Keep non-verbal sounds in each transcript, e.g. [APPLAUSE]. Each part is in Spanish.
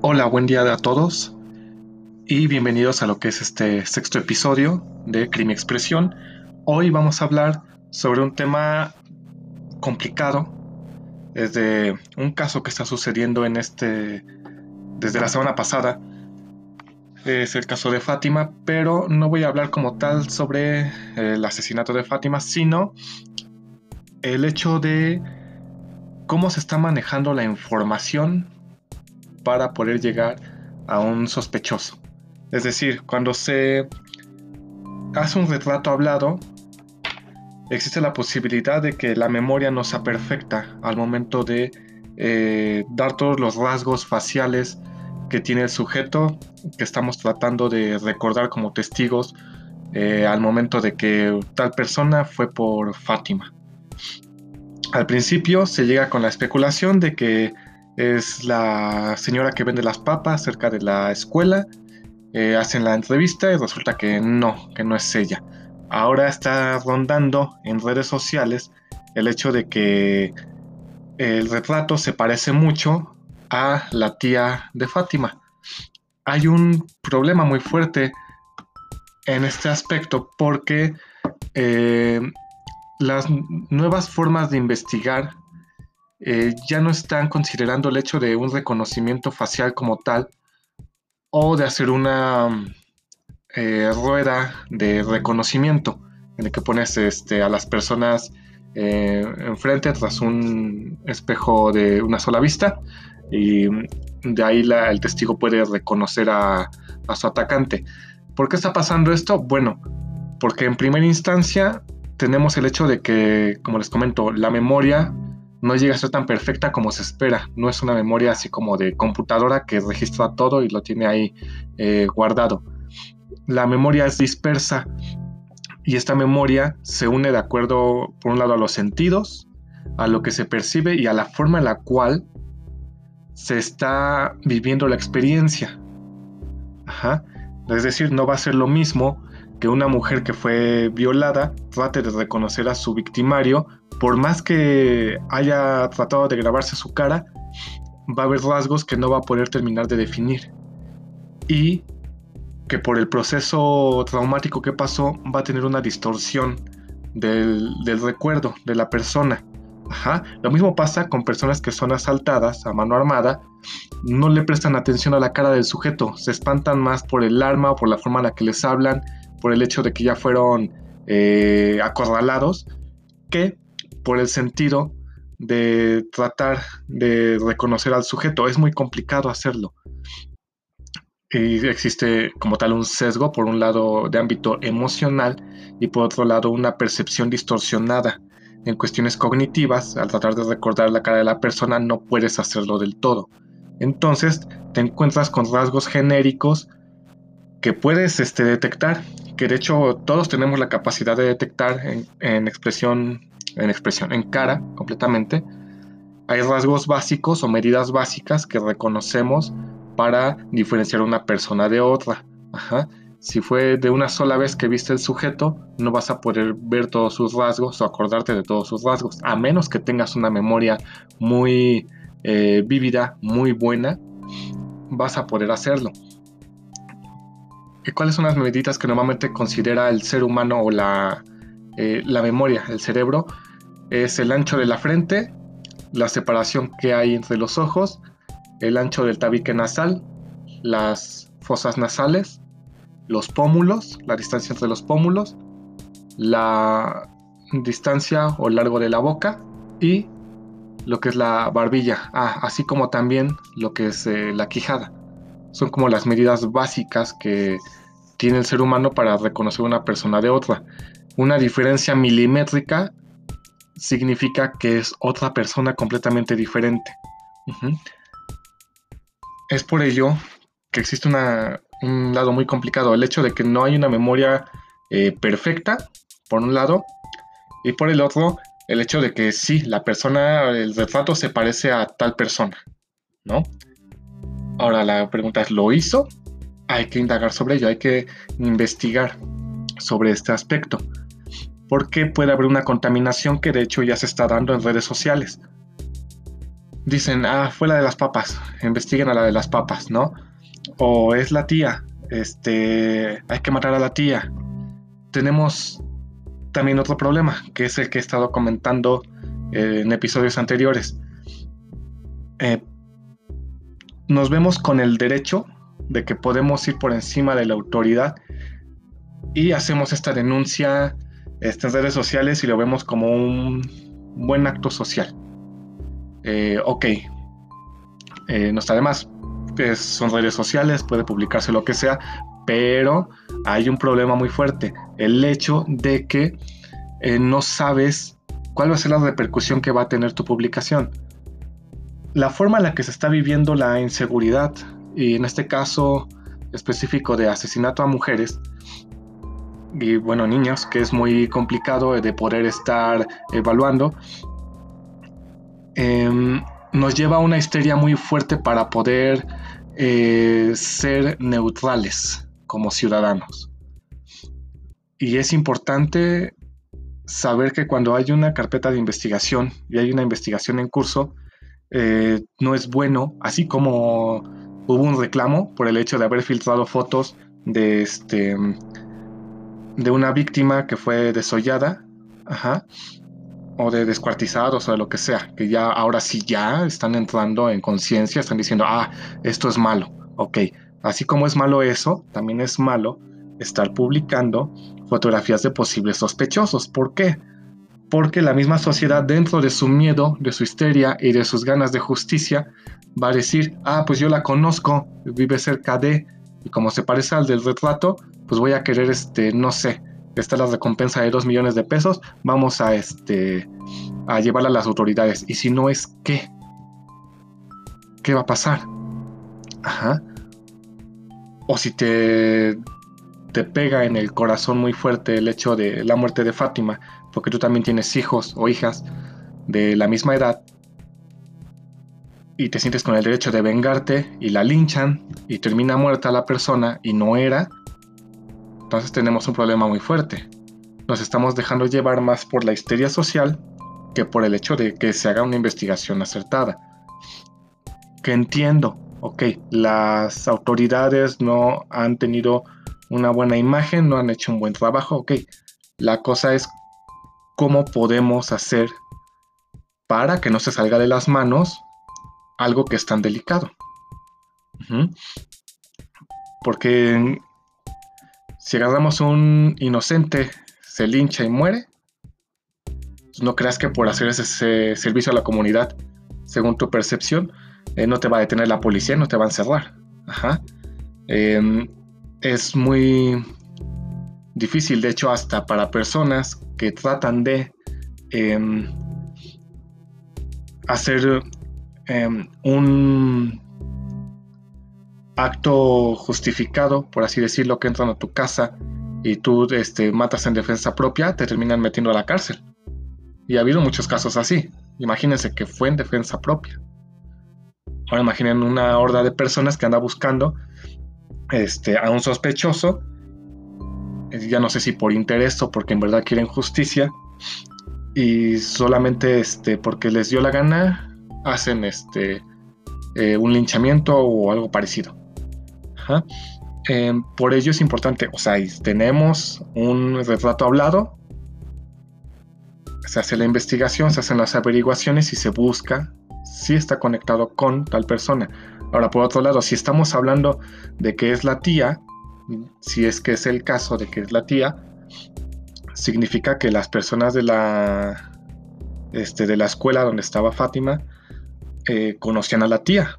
Hola, buen día a todos y bienvenidos a lo que es este sexto episodio de Crimen Expresión. Hoy vamos a hablar sobre un tema complicado, desde un caso que está sucediendo en este desde la semana pasada. Es el caso de Fátima, pero no voy a hablar como tal sobre el asesinato de Fátima, sino el hecho de cómo se está manejando la información para poder llegar a un sospechoso. Es decir, cuando se hace un retrato hablado, existe la posibilidad de que la memoria no sea perfecta al momento de eh, dar todos los rasgos faciales que tiene el sujeto que estamos tratando de recordar como testigos eh, al momento de que tal persona fue por Fátima. Al principio se llega con la especulación de que es la señora que vende las papas cerca de la escuela. Eh, hacen la entrevista y resulta que no, que no es ella. Ahora está rondando en redes sociales el hecho de que el retrato se parece mucho a la tía de Fátima. Hay un problema muy fuerte en este aspecto porque eh, las nuevas formas de investigar eh, ya no están considerando el hecho de un reconocimiento facial como tal o de hacer una eh, rueda de reconocimiento en el que pones este, a las personas eh, enfrente tras un espejo de una sola vista y de ahí el testigo puede reconocer a, a su atacante. ¿Por qué está pasando esto? Bueno, porque en primera instancia tenemos el hecho de que, como les comento, la memoria no llega a ser tan perfecta como se espera. No es una memoria así como de computadora que registra todo y lo tiene ahí eh, guardado. La memoria es dispersa y esta memoria se une de acuerdo, por un lado, a los sentidos, a lo que se percibe y a la forma en la cual se está viviendo la experiencia. Es decir, no va a ser lo mismo que una mujer que fue violada trate de reconocer a su victimario. Por más que haya tratado de grabarse su cara, va a haber rasgos que no va a poder terminar de definir. Y que por el proceso traumático que pasó va a tener una distorsión del, recuerdo de la persona. Lo mismo pasa con personas que son asaltadas a mano armada, no le prestan atención a la cara del sujeto, se espantan más por el arma o por la forma en la que les hablan, por el hecho de que ya fueron eh, acorralados, que por el sentido de tratar de reconocer al sujeto. Es muy complicado hacerlo. Y existe como tal un sesgo, por un lado de ámbito emocional y por otro lado una percepción distorsionada. En cuestiones cognitivas, al tratar de recordar la cara de la persona, no puedes hacerlo del todo. Entonces te encuentras con rasgos genéricos que puedes este, detectar, que de hecho todos tenemos la capacidad de detectar en, expresión en expresión, en cara completamente, hay rasgos básicos o medidas básicas que reconocemos para diferenciar una persona de otra. Si fue de una sola vez que viste el sujeto, no vas a poder ver todos sus rasgos o acordarte de todos sus rasgos, a menos que tengas una memoria muy eh, vívida, muy buena, vas a poder hacerlo. ¿Y cuáles son las medidas que normalmente considera el ser humano o la, eh, la memoria, el cerebro? es el ancho de la frente, la separación que hay entre los ojos, el ancho del tabique nasal, las fosas nasales, los pómulos, la distancia entre los pómulos, la distancia o largo de la boca y lo que es la barbilla, ah, así como también lo que es eh, la quijada. Son como las medidas básicas que tiene el ser humano para reconocer una persona de otra. Una diferencia milimétrica significa que es otra persona completamente diferente. Es por ello que existe un lado muy complicado, el hecho de que no hay una memoria eh, perfecta, por un lado, y por el otro, el hecho de que sí, la persona, el retrato se parece a tal persona, ¿no? Ahora la pregunta es, ¿lo hizo? Hay que indagar sobre ello, hay que investigar sobre este aspecto. porque puede haber una contaminación que de hecho ya se está dando en redes sociales. Dicen, ah, fue la de las papas, investiguen a la de las papas, ¿no? O es la tía, este, hay que matar a la tía. Tenemos también otro problema, que es el que he estado comentando eh, en episodios anteriores. Eh, nos vemos con el derecho de que podemos ir por encima de la autoridad y hacemos esta denuncia estas redes sociales y lo vemos como un buen acto social. Eh, ok, eh, no está de más, son redes sociales, puede publicarse lo que sea, pero hay un problema muy fuerte, el hecho de que eh, no sabes cuál va a ser la repercusión que va a tener tu publicación. La forma en la que se está viviendo la inseguridad, y en este caso específico de asesinato a mujeres, y bueno, niños, que es muy complicado de poder estar evaluando, em, nos lleva a una histeria muy fuerte para poder eh, ser neutrales como ciudadanos. Y es importante saber que cuando hay una carpeta de investigación y hay una investigación en curso, eh, no es bueno, así como hubo un reclamo por el hecho de haber filtrado fotos de este de una víctima que fue desollada, ajá, o de descuartizados o de lo que sea, que ya ahora sí ya están entrando en conciencia, están diciendo, ah, esto es malo, ok. Así como es malo eso, también es malo estar publicando fotografías de posibles sospechosos. ¿Por qué? Porque la misma sociedad, dentro de su miedo, de su histeria y de sus ganas de justicia, va a decir, ah, pues yo la conozco, vive cerca de, y como se parece al del retrato, pues voy a querer, este, no sé, esta es la recompensa de 2 millones de pesos, vamos a, este, a llevarla a las autoridades. Y si no es, ¿qué? ¿Qué va a pasar? Ajá. O si te, te pega en el corazón muy fuerte el hecho de la muerte de Fátima, porque tú también tienes hijos o hijas de la misma edad, y te sientes con el derecho de vengarte y la linchan y termina muerta la persona y no era, entonces tenemos un problema muy fuerte. Nos estamos dejando llevar más por la histeria social que por el hecho de que se haga una investigación acertada. Que entiendo, ok, las autoridades no han tenido una buena imagen, no han hecho un buen trabajo, ok. La cosa es cómo podemos hacer para que no se salga de las manos algo que es tan delicado. Porque si agarramos un inocente, se lincha y muere, pues no creas que por hacer ese, servicio a la comunidad, según tu percepción, eh, no te va a detener la policía, no te va a encerrar. Em, es muy difícil, de hecho, hasta para personas que tratan de em, hacer em, un acto justificado, por así decirlo, que entran a tu casa y tú este, matas en defensa propia, te terminan metiendo a la cárcel. Y ha habido muchos casos así. Imagínense que fue en defensa propia. Ahora imaginen una horda de personas que anda buscando este, a un sospechoso, eh, ya no sé si por interés o porque en verdad quieren justicia, y solamente este, porque les dio la gana, hacen este, eh, un linchamiento o algo parecido. Em, por ello es importante, o sea, tenemos un retrato hablado, se hace la investigación, se hacen las averiguaciones y se busca si está conectado con tal persona. Ahora, por otro lado, si estamos hablando de que es la tía, si es que es el caso de que es la tía, significa que las personas de la, este, de la escuela donde estaba Fátima eh, conocían a la tía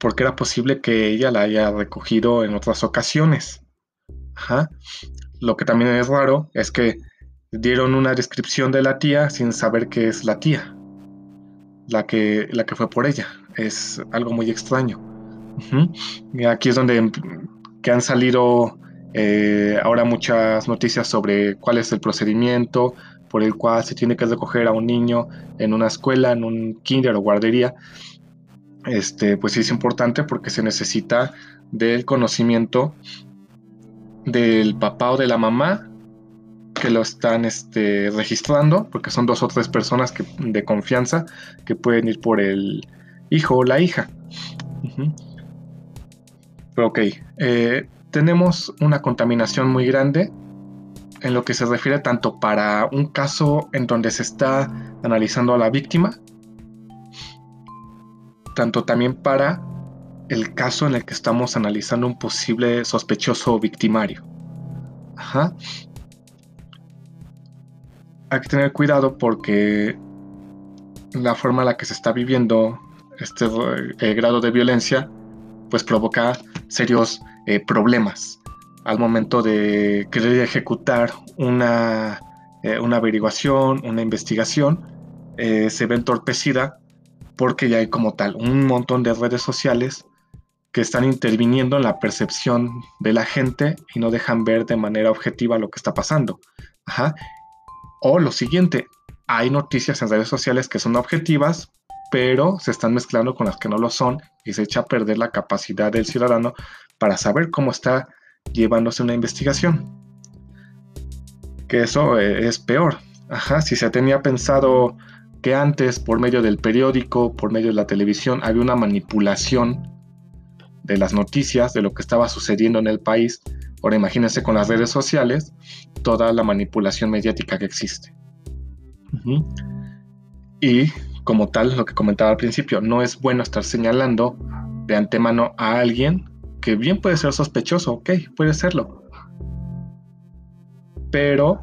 porque era posible que ella la haya recogido en otras ocasiones. Lo que también es raro es que dieron una descripción de la tía sin saber que es la tía, la que, la que fue por ella. Es algo muy extraño. Y aquí es donde que han salido eh, ahora muchas noticias sobre cuál es el procedimiento por el cual se tiene que recoger a un niño en una escuela, en un kinder o guardería este, pues es importante porque se necesita del conocimiento del papá o de la mamá que lo están este, registrando, porque son dos o tres personas que, de confianza que pueden ir por el hijo o la hija. Pero ok, eh, tenemos una contaminación muy grande en lo que se refiere tanto para un caso en donde se está analizando a la víctima, tanto también para el caso en el que estamos analizando un posible sospechoso victimario. Ajá. Hay que tener cuidado porque la forma en la que se está viviendo este eh, grado de violencia pues provoca serios eh, problemas al momento de querer ejecutar una, eh, una averiguación, una investigación, se ve entorpecida porque ya hay como tal un montón de redes sociales que están interviniendo en la percepción de la gente y no dejan ver de manera objetiva lo que está pasando. O lo siguiente, hay noticias en redes sociales que son objetivas, pero se están mezclando con las que no lo son y se echa a perder la capacidad del ciudadano para saber cómo está llevándose una investigación. Que eso eh, es peor. Ajá, si se tenía pensado que antes por medio del periódico, por medio de la televisión, había una manipulación de las noticias, de lo que estaba sucediendo en el país. Ahora imagínense con las redes sociales toda la manipulación mediática que existe. Y como tal, lo que comentaba al principio, no es bueno estar señalando de antemano a alguien que bien puede ser sospechoso, ok, puede serlo. Pero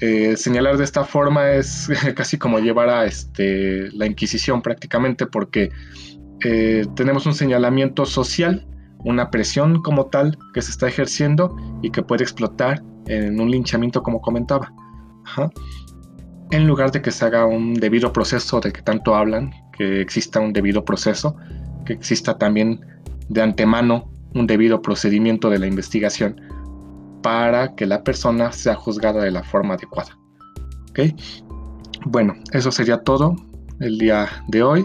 eh, señalar de esta forma es [LAUGHS] casi como llevar a este, la Inquisición prácticamente, porque eh, tenemos un señalamiento social, una presión como tal que se está ejerciendo y que puede explotar en un linchamiento como comentaba. En lugar de que se haga un debido proceso de que tanto hablan, que exista un debido proceso, que exista también de antemano un debido procedimiento de la investigación para que la persona sea juzgada de la forma adecuada. Bueno, eso sería todo el día de hoy.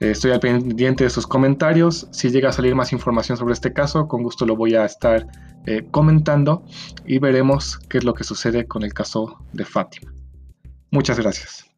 Estoy al pendiente de sus comentarios. Si llega a salir más información sobre este caso, con gusto lo voy a estar eh, comentando y veremos qué es lo que sucede con el caso de Fátima. Muchas gracias.